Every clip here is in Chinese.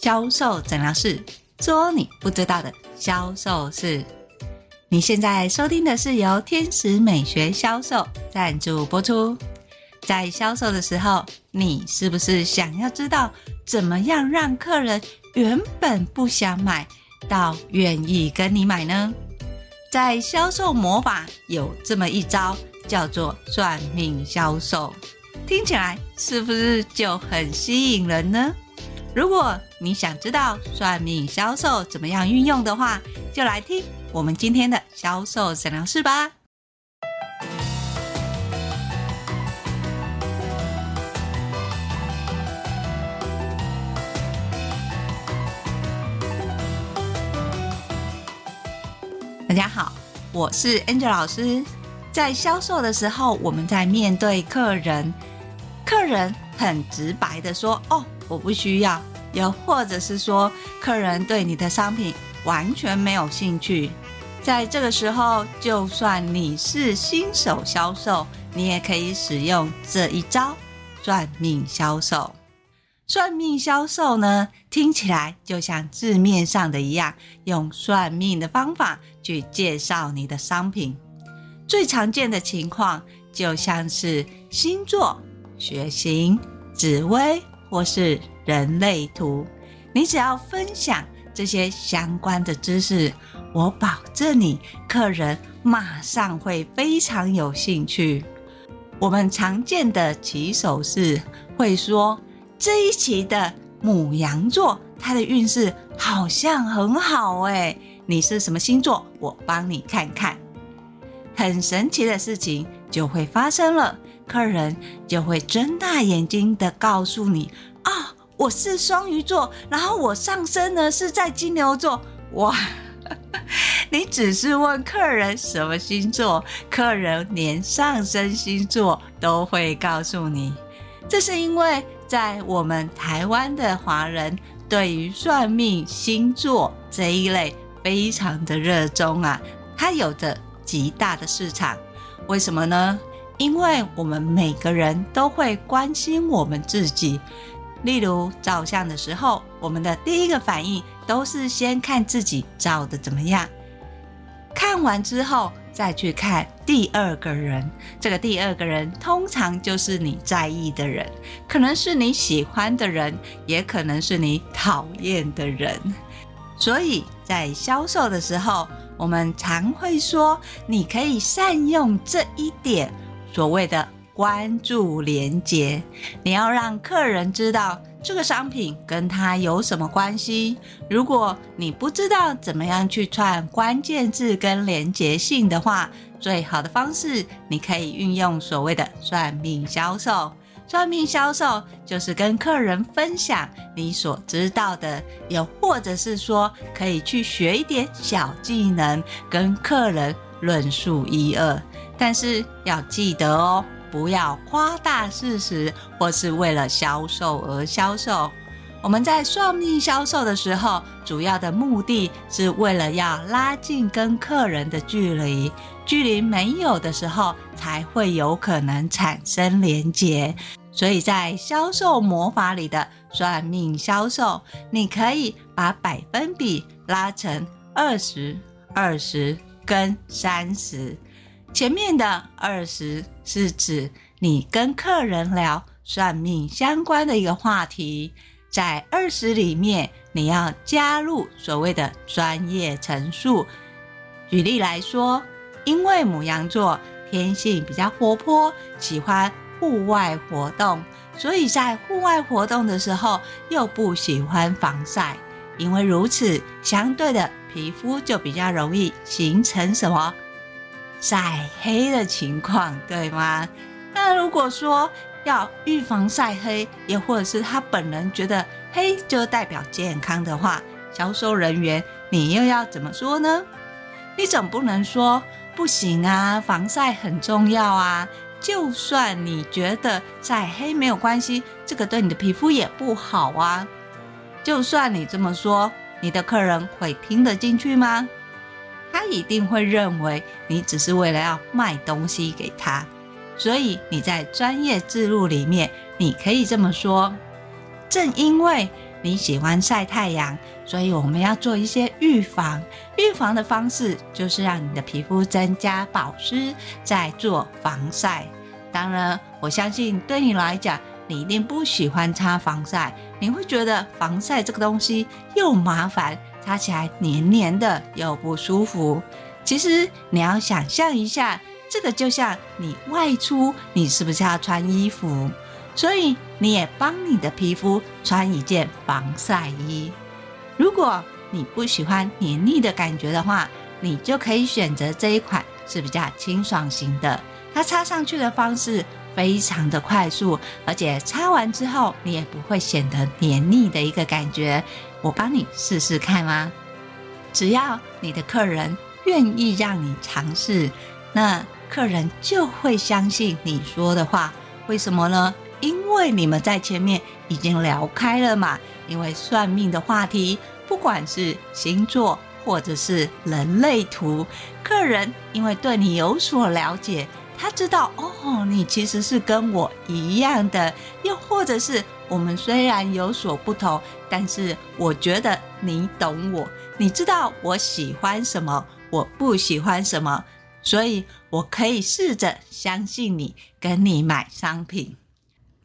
销售诊疗室，说你不知道的销售事。你现在收听的是由天使美学销售赞助播出。在销售的时候，你是不是想要知道怎么样让客人原本不想买到愿意跟你买呢？在销售魔法有这么一招，叫做算命销售，听起来是不是就很吸引人呢？如果你想知道算命销售怎么样运用的话，就来听我们今天的销售诊疗室吧。大家好，我是 Angel 老师。在销售的时候，我们在面对客人，客人很直白的说：“哦，我不需要。”又或者是说，客人对你的商品完全没有兴趣。在这个时候，就算你是新手销售，你也可以使用这一招算命销售。算命销售呢，听起来就像字面上的一样，用算命的方法去介绍你的商品。最常见的情况就像是星座、血型、紫微或是人类图。你只要分享这些相关的知识。我保证你，客人马上会非常有兴趣。我们常见的起手式会说：“这一期的母羊座，他的运势好像很好诶，你是什么星座？我帮你看看。”很神奇的事情就会发生了，客人就会睁大眼睛的告诉你：“，我是双鱼座，然后我上升呢是在金牛座。”哇！你只是问客人什么星座，客人连上升星座都会告诉你。这是因为在我们台湾的华人对于算命星座这一类非常的热衷啊，它有着极大的市场。为什么呢？因为我们每个人都会关心我们自己。例如照相的时候，我们的第一个反应都是先看自己照的怎么样。看完之后，再去看第二个人。这个第二个人通常就是你在意的人，可能是你喜欢的人，也可能是你讨厌的人。所以在销售的时候，我们常会说，你可以善用这一点，所谓的关注连结。你要让客人知道。这个商品跟他有什么关系？如果你不知道怎么样去串关键字跟连结性的话，最好的方式，你可以运用所谓的算命销售。算命销售就是跟客人分享你所知道的，又或者是说可以去学一点小技能，跟客人论述一二。但是要记得哦。不要夸大事实，或是为了销售而销售。我们在算命销售的时候，主要的目的是为了要拉近跟客人的距离。距离没有的时候，才会有可能产生连结。所以在销售魔法里的算命销售，你可以把百分比拉成二十、二十跟三十。前面的二十是指你跟客人聊算命相关的一个话题，在二十里面你要加入所谓的专业陈述。举例来说，因为母羊座天性比较活泼，喜欢户外活动，所以在户外活动的时候又不喜欢防晒，因为如此，相对的皮肤就比较容易形成什么？晒黑的情况，对吗？那如果说要预防晒黑，也或者是他本人觉得黑就代表健康的话，销售人员你又要怎么说呢？你总不能说不行啊，防晒很重要啊。就算你觉得晒黑没有关系，这个对你的皮肤也不好啊。就算你这么说，你的客人会听得进去吗？他一定会认为你只是为了要卖东西给他，所以你在专业置入里面，你可以这么说：正因为你喜欢晒太阳，所以我们要做一些预防。预防的方式就是让你的皮肤增加保湿，再做防晒。当然，我相信对你来讲，你一定不喜欢擦防晒，你会觉得防晒这个东西又麻烦，擦起来黏黏的又不舒服。其实你要想象一下。这个就像你外出，你是不是要穿衣服？所以你也帮你的皮肤穿一件防晒衣。如果你不喜欢黏腻的感觉的话，你就可以选择这一款是比较清爽型的。它擦上去的方式非常的快速，而且擦完之后你也不会显得黏腻的一个感觉。我帮你试试看吗？只要你的客人愿意让你尝试，那。客人就会相信你说的话，为什么呢？因为你们在前面已经聊开了嘛。因为算命的话题，不管是星座或者是人类图，客人因为对你有所了解，他知道哦，你其实是跟我一样的，又或者是我们虽然有所不同，但是我觉得你懂我，你知道我喜欢什么，我不喜欢什么。所以，我可以试着相信你，跟你买商品。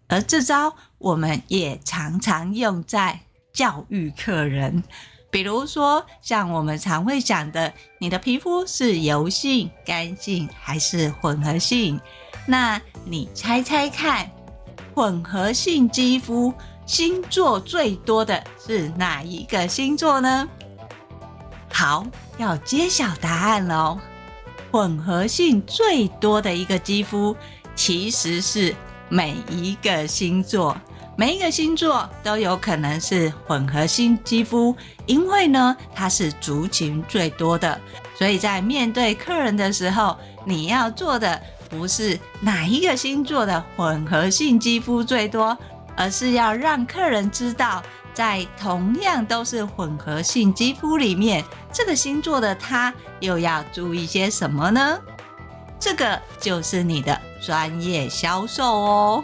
而这招，我们也常常用在教育客人。比如说，像我们常会讲的，你的皮肤是油性、干性还是混合性？那你猜猜看，混合性肌肤星座最多的是哪一个星座呢？好，要揭晓答案喽。混合性最多的一个肌肤，其实是每一个星座，每一个星座都有可能是混合性肌肤，因为呢，它是族群最多的，所以在面对客人的时候，你要做的不是哪一个星座的混合性肌肤最多，而是要让客人知道。在同样都是混合性肌肤里面，这个星座的他又要注意些什么呢？这个就是你的专业销售哦。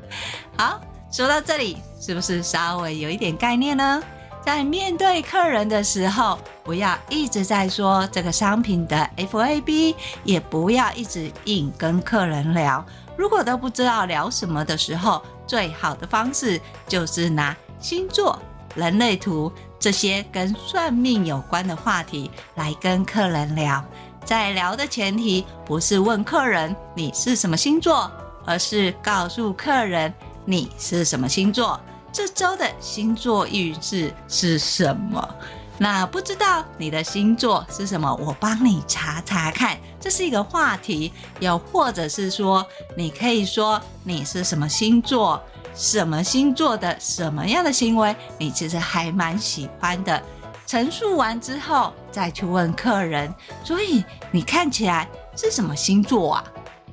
好，说到这里，是不是稍微有一点概念呢？在面对客人的时候，不要一直在说这个商品的 FAB，也不要一直硬跟客人聊。如果都不知道聊什么的时候，最好的方式就是拿。星座、人类图这些跟算命有关的话题来跟客人聊，在聊的前提不是问客人你是什么星座，而是告诉客人你是什么星座，这周的星座运势是什么。那不知道你的星座是什么，我帮你查查看，这是一个话题。又或者是说，你可以说你是什么星座。什么星座的什么样的行为，你其实还蛮喜欢的。陈述完之后，再去问客人，所以你看起来是什么星座啊？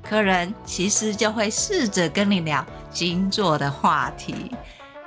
客人其实就会试着跟你聊星座的话题。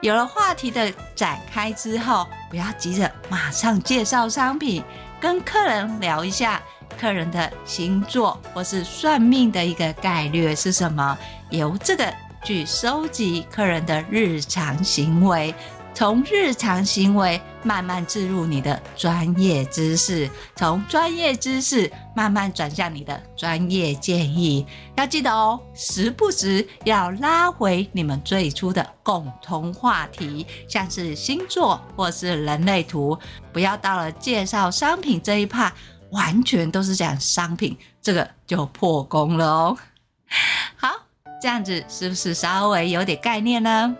有了话题的展开之后，不要急着马上介绍商品，跟客人聊一下客人的星座或是算命的一个概率是什么，由这个。去收集客人的日常行为，从日常行为慢慢置入你的专业知识，从专业知识慢慢转向你的专业建议。要记得哦，时不时要拉回你们最初的共同话题，像是星座或是人类图，不要到了介绍商品这一趴，完全都是讲商品，这个就破功了哦。好。这样子是不是稍微有点概念呢？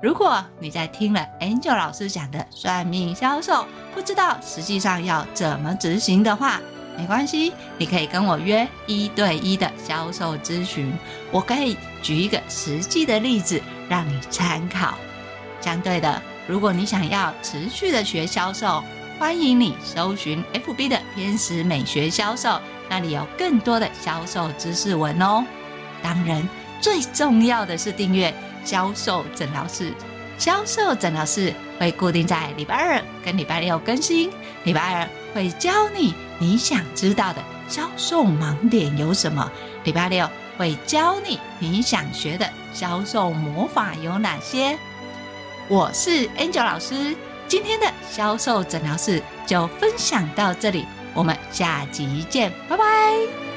如果你在听了 Angel 老师讲的算命销售，不知道实际上要怎么执行的话，没关系，你可以跟我约一对一的销售咨询，我可以举一个实际的例子让你参考。相对的，如果你想要持续的学销售，欢迎你搜寻 FB 的天使美学销售，那里有更多的销售知识文哦。当然。最重要的是订阅销售诊疗室，销售诊疗室会固定在礼拜二跟礼拜六更新。礼拜二会教你你想知道的销售盲点有什么，礼拜六会教你你想学的销售魔法有哪些。我是 Angel 老师，今天的销售诊疗室就分享到这里，我们下集见，拜拜。